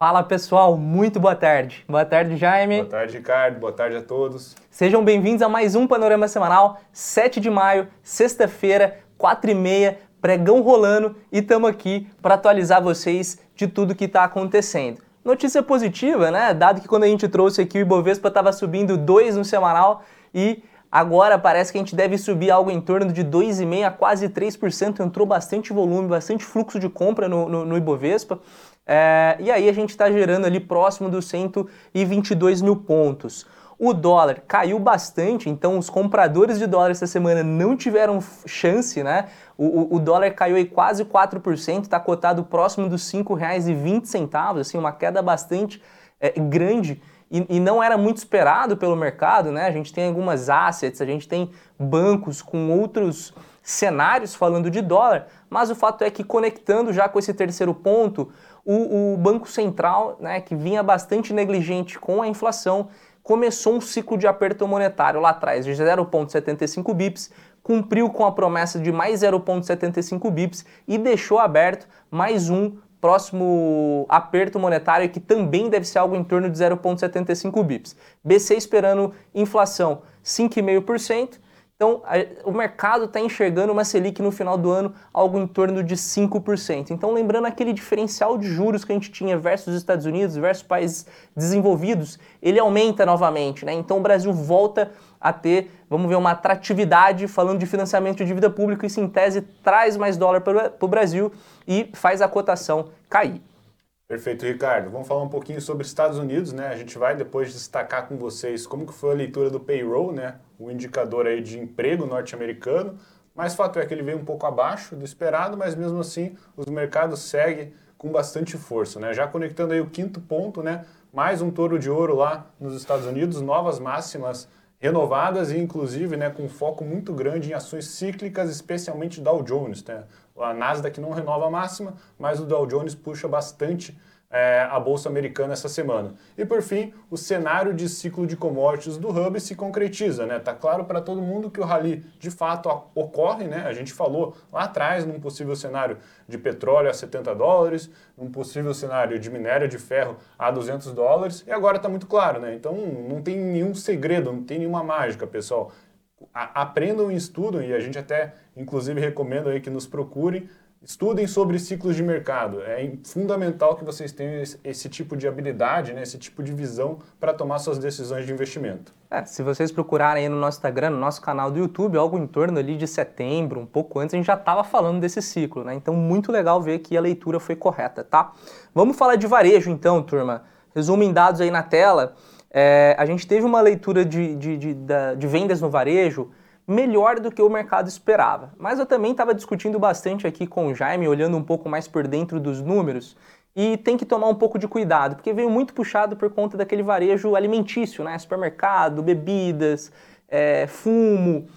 Fala pessoal, muito boa tarde. Boa tarde, Jaime. Boa tarde, Ricardo. Boa tarde a todos. Sejam bem-vindos a mais um Panorama Semanal, 7 de maio, sexta-feira, 4 e meia, pregão rolando e estamos aqui para atualizar vocês de tudo que está acontecendo. Notícia positiva, né? Dado que quando a gente trouxe aqui o Ibovespa estava subindo 2 no semanal e agora parece que a gente deve subir algo em torno de 2,5% a quase 3%. Entrou bastante volume, bastante fluxo de compra no, no, no Ibovespa. É, e aí a gente está gerando ali próximo dos 122 mil pontos. O dólar caiu bastante, então os compradores de dólar essa semana não tiveram chance, né? O, o dólar caiu aí quase 4%, está cotado próximo dos R$ 5,20, assim, uma queda bastante é, grande e, e, não era muito esperado pelo mercado, né? A gente tem algumas assets, a gente tem bancos com outros cenários falando de dólar, mas o fato é que conectando já com esse terceiro ponto, o, o Banco Central, né, que vinha bastante negligente com a inflação, começou um ciclo de aperto monetário lá atrás, de 0,75 bips, cumpriu com a promessa de mais 0,75 bips e deixou aberto mais um próximo aperto monetário que também deve ser algo em torno de 0,75 bips. BC esperando inflação 5,5%, então, o mercado está enxergando uma Selic no final do ano algo em torno de 5%. Então, lembrando aquele diferencial de juros que a gente tinha versus os Estados Unidos, versus países desenvolvidos, ele aumenta novamente. Né? Então, o Brasil volta a ter, vamos ver, uma atratividade falando de financiamento de dívida pública. Isso, em tese, traz mais dólar para o Brasil e faz a cotação cair. Perfeito, Ricardo. Vamos falar um pouquinho sobre Estados Unidos, né? A gente vai depois destacar com vocês como que foi a leitura do payroll, né? O indicador aí de emprego norte-americano. Mas fato é que ele veio um pouco abaixo do esperado, mas mesmo assim os mercados seguem com bastante força, né? Já conectando aí o quinto ponto, né? Mais um touro de ouro lá nos Estados Unidos, novas máximas renovadas e inclusive, né, com foco muito grande em ações cíclicas, especialmente Dow Jones, né? A Nasdaq não renova a máxima, mas o Dow Jones puxa bastante é, a Bolsa Americana essa semana. E por fim, o cenário de ciclo de commodities do Hub se concretiza. Né? Tá claro para todo mundo que o rally de fato ocorre. Né? A gente falou lá atrás num possível cenário de petróleo a 70 dólares, num possível cenário de minério de ferro a 200 dólares, e agora está muito claro. Né? Então não tem nenhum segredo, não tem nenhuma mágica, pessoal. A aprendam e estudam, e a gente até inclusive recomendo aí que nos procurem Estudem sobre ciclos de mercado. É fundamental que vocês tenham esse, tipo de habilidade, né, esse tipo de visão para tomar suas decisões de investimento. É, se vocês procurarem aí no nosso Instagram, no nosso canal do YouTube, algo em torno ali de setembro, um pouco antes, a gente já estava falando desse ciclo, né? Então, muito legal ver que a leitura foi correta, tá? Vamos falar de varejo então, turma. Resumo em dados aí na tela. É, a gente teve uma leitura de, de, de, de vendas no varejo melhor do que o mercado esperava. Mas eu também estava discutindo bastante aqui com o Jaime, olhando um pouco mais por dentro dos números, e tem que tomar um pouco de cuidado, porque veio muito puxado por conta daquele varejo alimentício, né? Supermercado, bebidas, é, fumo.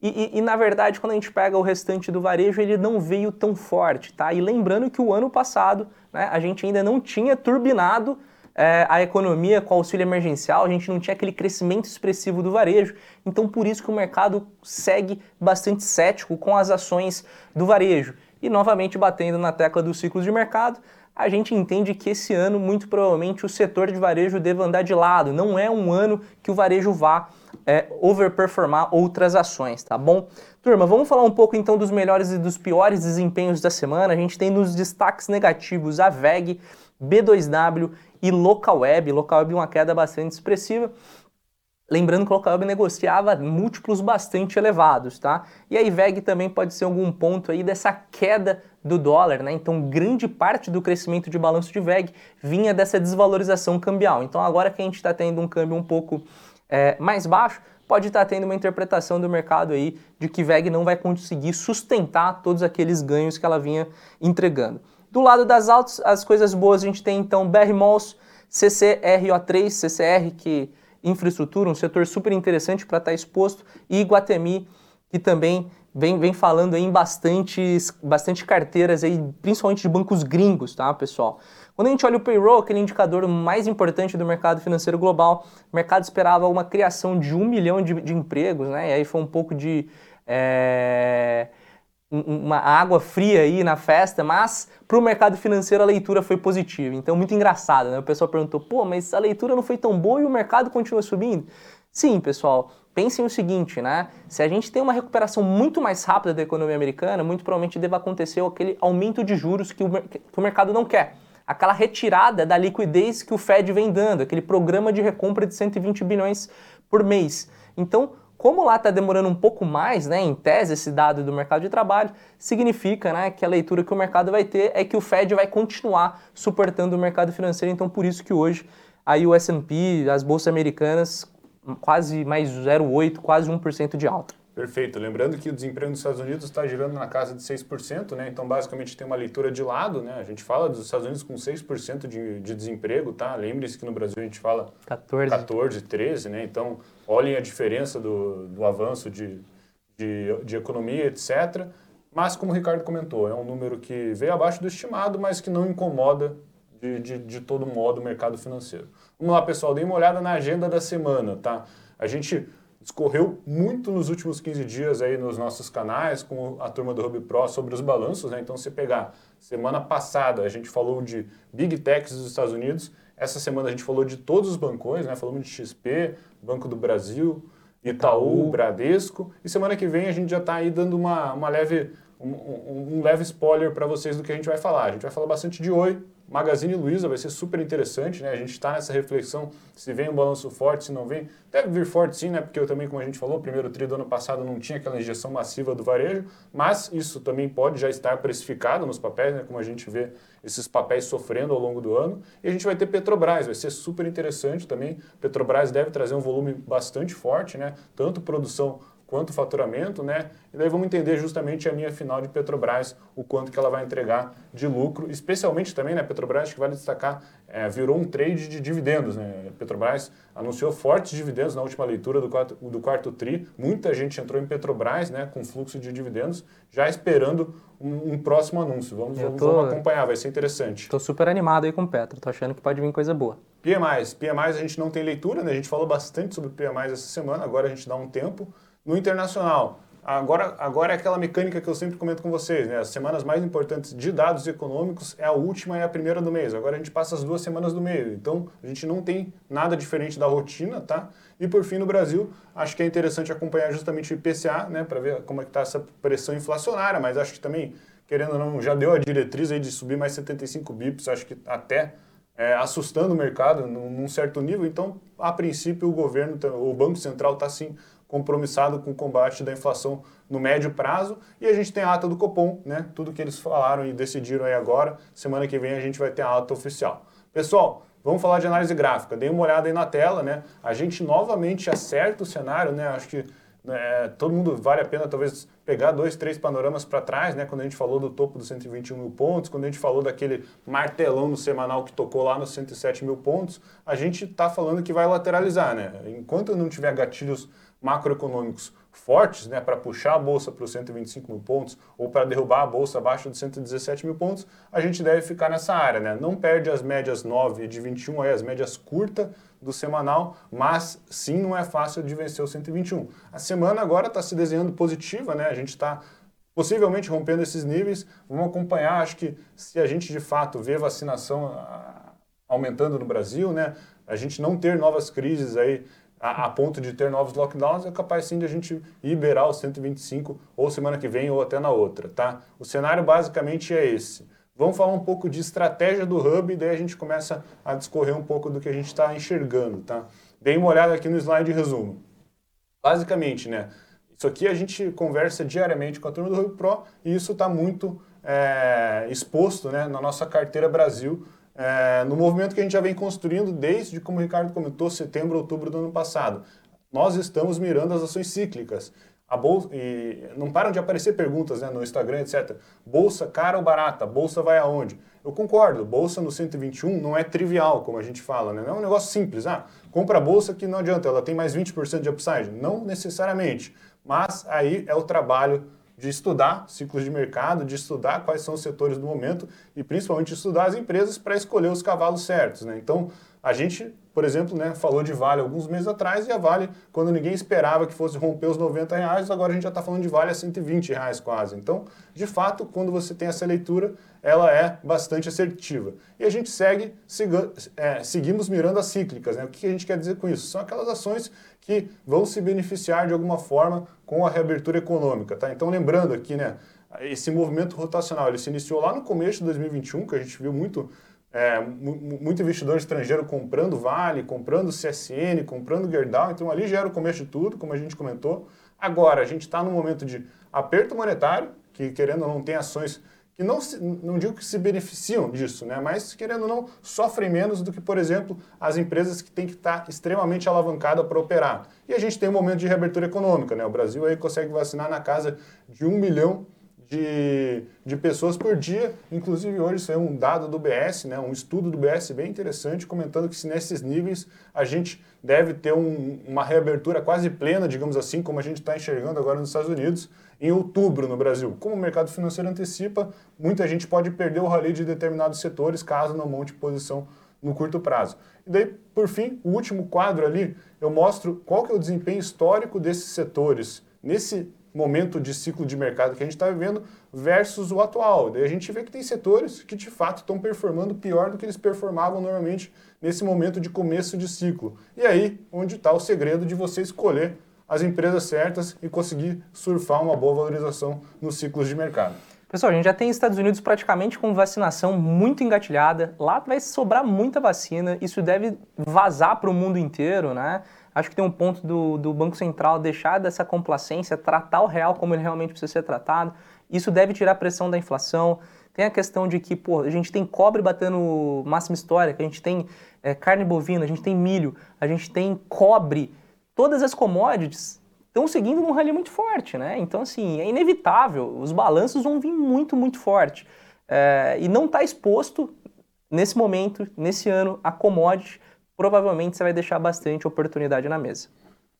E, e, e, na verdade, quando a gente pega o restante do varejo, ele não veio tão forte, tá? E lembrando que o ano passado, né, a gente ainda não tinha turbinado é, a economia com auxílio emergencial, a gente não tinha aquele crescimento expressivo do varejo, então por isso que o mercado segue bastante cético com as ações do varejo. E novamente batendo na tecla dos ciclos de mercado, a gente entende que esse ano, muito provavelmente, o setor de varejo deve andar de lado. Não é um ano que o varejo vá é, overperformar outras ações, tá bom? Turma, vamos falar um pouco então dos melhores e dos piores desempenhos da semana. A gente tem nos destaques negativos a VEG, B2W e Local Web. Local Web uma queda bastante expressiva. Lembrando que o Local Web negociava múltiplos bastante elevados, tá? E a IVEG também pode ser algum ponto aí dessa queda do dólar, né? Então, grande parte do crescimento de balanço de VEG vinha dessa desvalorização cambial. Então, agora que a gente está tendo um câmbio um pouco é, mais baixo, pode estar tá tendo uma interpretação do mercado aí de que VEG não vai conseguir sustentar todos aqueles ganhos que ela vinha entregando. Do lado das altas, as coisas boas, a gente tem então BR Malls, CCRO3, CCR, que infraestrutura, um setor super interessante para estar tá exposto, e Guatemi, que também vem, vem falando em bastantes, bastante carteiras, aí, principalmente de bancos gringos, tá, pessoal? Quando a gente olha o payroll, aquele indicador mais importante do mercado financeiro global, o mercado esperava uma criação de um milhão de, de empregos, né? E aí foi um pouco de. É uma água fria aí na festa, mas para o mercado financeiro a leitura foi positiva. Então, muito engraçado, né? O pessoal perguntou, pô, mas a leitura não foi tão boa e o mercado continua subindo? Sim, pessoal, pensem o seguinte, né? Se a gente tem uma recuperação muito mais rápida da economia americana, muito provavelmente deva acontecer aquele aumento de juros que o, que o mercado não quer. Aquela retirada da liquidez que o Fed vem dando, aquele programa de recompra de 120 bilhões por mês. Então, como lá está demorando um pouco mais, né, em tese, esse dado do mercado de trabalho, significa né, que a leitura que o mercado vai ter é que o Fed vai continuar suportando o mercado financeiro. Então, por isso que hoje aí o S&P, as bolsas americanas, quase mais 0,8%, quase 1% de alta. Perfeito. Lembrando que o desemprego nos Estados Unidos está girando na casa de 6%, né? Então, basicamente, tem uma leitura de lado, né? A gente fala dos Estados Unidos com 6% de, de desemprego, tá? Lembre-se que no Brasil a gente fala 14, 14 13, né? Então, olhem a diferença do, do avanço de, de, de economia, etc. Mas, como o Ricardo comentou, é um número que veio abaixo do estimado, mas que não incomoda de, de, de todo modo o mercado financeiro. Vamos lá, pessoal, dê uma olhada na agenda da semana, tá? A gente discorreu muito nos últimos 15 dias aí nos nossos canais com a turma do Hub Pro sobre os balanços, né? Então, se pegar semana passada, a gente falou de Big Techs dos Estados Unidos, essa semana a gente falou de todos os bancões, né? Falamos de XP, Banco do Brasil, Itaú, Itaú. Bradesco, e semana que vem a gente já está aí dando uma, uma leve, um, um, um leve spoiler para vocês do que a gente vai falar. A gente vai falar bastante de Oi, Magazine Luiza vai ser super interessante, né? A gente está nessa reflexão se vem um balanço forte, se não vem. Deve vir forte sim, né? Porque eu também, como a gente falou, o primeiro tri do ano passado não tinha aquela injeção massiva do varejo, mas isso também pode já estar precificado nos papéis, né? Como a gente vê esses papéis sofrendo ao longo do ano. E a gente vai ter Petrobras, vai ser super interessante também. Petrobras deve trazer um volume bastante forte, né? Tanto produção quanto faturamento, né? E daí vamos entender justamente a minha final de Petrobras, o quanto que ela vai entregar de lucro, especialmente também, né? Petrobras, que vale destacar, é, virou um trade de dividendos, né? Petrobras anunciou fortes dividendos na última leitura do quarto, do quarto TRI, muita gente entrou em Petrobras, né? Com fluxo de dividendos, já esperando um, um próximo anúncio. Vamos, vamos, tô, vamos, acompanhar, vai ser interessante. Estou super animado aí com o Petro, tô achando que pode vir coisa boa. PMIs, PMIs a gente não tem leitura, né? A gente falou bastante sobre PMIs essa semana, agora a gente dá um tempo. No internacional, agora, agora é aquela mecânica que eu sempre comento com vocês, né? As semanas mais importantes de dados econômicos é a última e a primeira do mês. Agora a gente passa as duas semanas do meio. Então, a gente não tem nada diferente da rotina, tá? E por fim, no Brasil, acho que é interessante acompanhar justamente o IPCA, né? Para ver como é que está essa pressão inflacionária, mas acho que também, querendo ou não, já deu a diretriz aí de subir mais 75 bips, acho que até é, assustando o mercado num, num certo nível. Então, a princípio, o governo, o Banco Central está sim compromissado com o combate da inflação no médio prazo. E a gente tem a ata do Copom, né? Tudo que eles falaram e decidiram aí agora. Semana que vem a gente vai ter a ata oficial. Pessoal, vamos falar de análise gráfica. Dê uma olhada aí na tela, né? A gente novamente acerta o cenário, né? Acho que é, todo mundo vale a pena talvez pegar dois, três panoramas para trás, né? Quando a gente falou do topo dos 121 mil pontos, quando a gente falou daquele martelão no semanal que tocou lá nos 107 mil pontos, a gente está falando que vai lateralizar, né? Enquanto não tiver gatilhos macroeconômicos fortes né, para puxar a bolsa para os 125 mil pontos ou para derrubar a bolsa abaixo de 117 mil pontos, a gente deve ficar nessa área. Né? Não perde as médias 9 e de 21, aí, as médias curtas do semanal, mas sim não é fácil de vencer o 121. A semana agora está se desenhando positiva, né? a gente está possivelmente rompendo esses níveis. Vamos acompanhar, acho que se a gente de fato vê vacinação ah, aumentando no Brasil, né? a gente não ter novas crises aí a, a, ponto de ter novos lockdowns, é capaz sim de a gente liberar os 125 ou semana que vem ou até na outra, tá? O cenário basicamente é esse. Vamos falar um pouco de estratégia do Hub e daí a gente começa a discorrer um pouco do que a gente está enxergando, tá? Dê uma olhada aqui no slide de resumo. Basicamente, né? Isso aqui a gente conversa diariamente com a turma do Hub Pro e isso está muito é, exposto né, na nossa carteira Brasil, é, no movimento que a gente já vem construindo desde, como o Ricardo comentou, setembro, outubro do ano passado. Nós estamos mirando as ações cíclicas. A bolsa, e não param de aparecer perguntas né, no Instagram, etc. Bolsa cara ou barata? Bolsa vai aonde? Eu concordo, bolsa no 121 não é trivial, como a gente fala, né? não é um negócio simples. Ah, compra a bolsa que não adianta, ela tem mais 20% de upside. Não necessariamente, mas aí é o trabalho de estudar ciclos de mercado, de estudar quais são os setores do momento e principalmente estudar as empresas para escolher os cavalos certos. Né? Então, a gente por exemplo, né, falou de Vale alguns meses atrás e a Vale, quando ninguém esperava que fosse romper os 90 reais, agora a gente já está falando de Vale a 120 reais quase. Então, de fato, quando você tem essa leitura, ela é bastante assertiva. E a gente segue, siga, é, seguimos mirando as cíclicas. Né? O que a gente quer dizer com isso? São aquelas ações que vão se beneficiar de alguma forma com a reabertura econômica. Tá? Então, lembrando aqui, né, esse movimento rotacional, ele se iniciou lá no começo de 2021, que a gente viu muito é, muito investidor estrangeiro comprando Vale, comprando CSN, comprando Gerdau, então ali já era o começo de tudo, como a gente comentou. Agora, a gente está num momento de aperto monetário, que querendo ou não tem ações que não, se, não digo que se beneficiam disso, né? mas querendo ou não, sofrem menos do que, por exemplo, as empresas que têm que estar tá extremamente alavancadas para operar. E a gente tem um momento de reabertura econômica, né? o Brasil aí consegue vacinar na casa de um milhão de, de pessoas por dia. Inclusive, hoje saiu um dado do BS, né, um estudo do BS bem interessante, comentando que se nesses níveis a gente deve ter um, uma reabertura quase plena, digamos assim, como a gente está enxergando agora nos Estados Unidos, em outubro no Brasil. Como o mercado financeiro antecipa, muita gente pode perder o rally de determinados setores caso não monte posição no curto prazo. E daí, por fim, o último quadro ali, eu mostro qual que é o desempenho histórico desses setores nesse momento de ciclo de mercado que a gente está vivendo versus o atual. Daí a gente vê que tem setores que de fato estão performando pior do que eles performavam normalmente nesse momento de começo de ciclo. E aí, onde está o segredo de você escolher as empresas certas e conseguir surfar uma boa valorização nos ciclos de mercado. Pessoal, a gente já tem Estados Unidos praticamente com vacinação muito engatilhada. Lá vai sobrar muita vacina. Isso deve vazar para o mundo inteiro, né? Acho que tem um ponto do, do Banco Central deixar dessa complacência, tratar o real como ele realmente precisa ser tratado. Isso deve tirar a pressão da inflação. Tem a questão de que, pô, a gente tem cobre batendo máxima histórica, a gente tem é, carne bovina, a gente tem milho, a gente tem cobre. Todas as commodities estão seguindo num rally muito forte, né? Então, assim, é inevitável. Os balanços vão vir muito, muito forte. É, e não está exposto, nesse momento, nesse ano, a commodity provavelmente você vai deixar bastante oportunidade na mesa.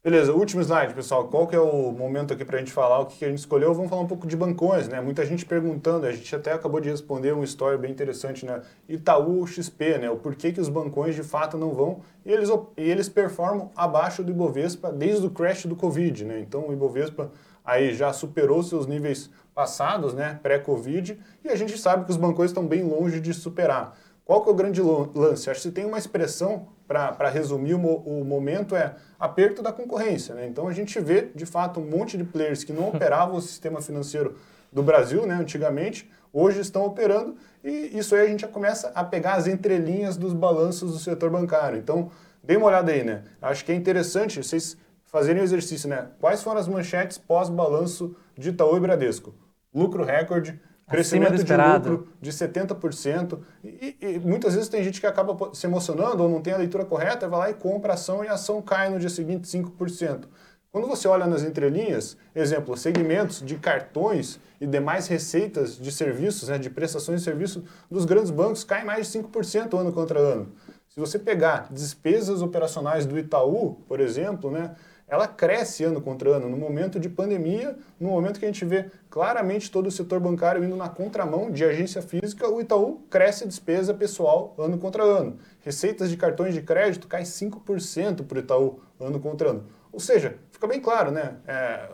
Beleza, último slide, pessoal. Qual que é o momento aqui para a gente falar o que a gente escolheu? Vamos falar um pouco de bancões, né? Muita gente perguntando, a gente até acabou de responder uma história bem interessante, né? Itaú XP, né? O porquê que os bancões de fato não vão e eles, e eles performam abaixo do Ibovespa desde o crash do Covid, né? Então o Ibovespa aí já superou seus níveis passados, né? Pré-Covid, e a gente sabe que os bancões estão bem longe de superar. Qual que é o grande lance? Acho que se tem uma expressão para resumir o, o, momento é aperto da concorrência. Né? Então a gente vê, de fato, um monte de players que não operavam o sistema financeiro do Brasil né, antigamente, hoje estão operando e isso aí a gente já começa a pegar as entrelinhas dos balanços do setor bancário. Então, dê uma olhada aí, né? Acho que é interessante vocês fazerem o exercício, né? Quais foram as manchetes pós-balanço de Itaú e Bradesco? Lucro recorde, Crescimento de lucro de 70%. E, e, muitas vezes tem gente que acaba se emocionando ou não tem a leitura correta, vai lá e compra a ação e a ação cai no dia seguinte 5%. Quando você olha nas entrelinhas, exemplo, segmentos de cartões e demais receitas de serviços, né, de prestações de serviço dos grandes bancos caem mais de 5% ano contra ano. Se você pegar despesas operacionais do Itaú, por exemplo, né, ela cresce ano contra ano. No momento de pandemia, no momento que a gente vê claramente todo o setor bancário indo na contramão de agência física, o Itaú cresce despesa pessoal ano contra ano. Receitas de cartões de crédito caem 5% para o Itaú ano contra ano. Ou seja, fica bem claro, né? É,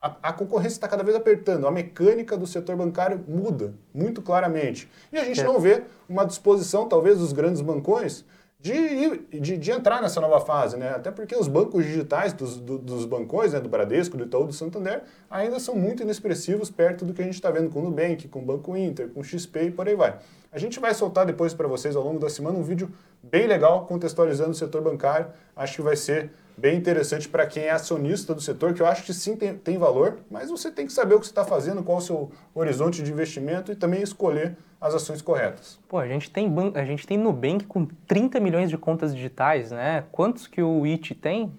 a, a, concorrência está cada vez apertando, a mecânica do setor bancário muda muito claramente. E a gente é. não vê uma disposição, talvez, dos grandes bancões de, de, de, entrar nessa nova fase, né? Até porque os bancos digitais dos, do, dos bancões, né, do Bradesco, do Itaú, do Santander, ainda são muito inexpressivos perto do que a gente está vendo com o Nubank, com o Banco Inter, com o XP e por aí vai. A gente vai soltar depois para vocês ao longo da semana um vídeo bem legal contextualizando o setor bancário. Acho que vai ser bem interessante para quem é acionista do setor, que eu acho que sim tem, tem valor, mas você tem que saber o que você está fazendo, qual o seu horizonte de investimento e também escolher as ações corretas. Pô, a gente tem, a gente tem Nubank com 30 milhões de contas digitais, né? Quantos que o IT tem?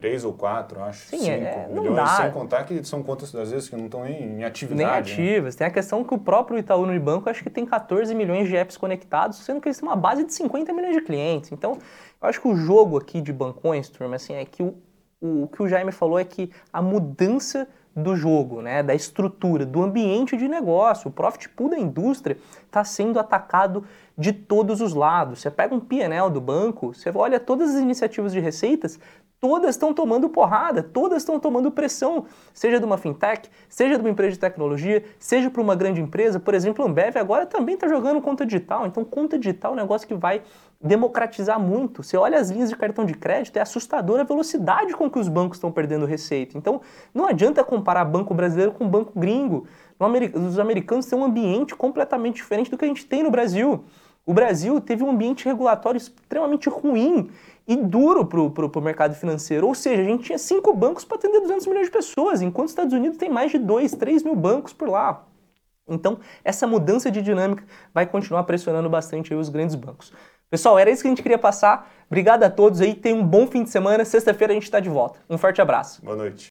Três ou quatro, acho. Sim, cinco é, milhões, dá. sem contar que são contas, às vezes, que não estão em, atividade. Nem né? ativas. Né? Tem a questão que o próprio Itaú Unibanco, acho que tem 14 milhões de apps conectados, sendo que eles têm uma base de 50 milhões de clientes. Então, eu acho que o jogo aqui de bancões, turma, assim, é que o, o, o que o Jaime falou é que a mudança do jogo, né, da estrutura, do ambiente de negócio. O profit pool da indústria está sendo atacado de todos os lados. Você pega um PNL do banco, você olha todas as iniciativas de receitas, todas estão tomando porrada, todas estão tomando pressão, seja de uma fintech, seja de uma empresa de tecnologia, seja para uma grande empresa. Por exemplo, a Ambev agora também está jogando conta digital. Então, conta digital é um negócio que vai democratizar muito. Você olha as linhas de cartão de crédito, é assustadora a velocidade com que os bancos estão perdendo receita. Então, não adianta comparar banco brasileiro com banco gringo. Os americanos têm um ambiente completamente diferente do que a gente tem no Brasil. O Brasil teve um ambiente regulatório extremamente ruim e duro para o mercado financeiro. Ou seja, a gente tinha cinco bancos para atender 200 milhões de pessoas, enquanto os Estados Unidos tem mais de 2, 3 mil bancos por lá. Então, essa mudança de dinâmica vai continuar pressionando bastante os grandes bancos. Pessoal, era isso que a gente queria passar. Obrigado a todos aí, tenham um bom fim de semana. Sexta-feira a gente está de volta. Um forte abraço. Boa noite.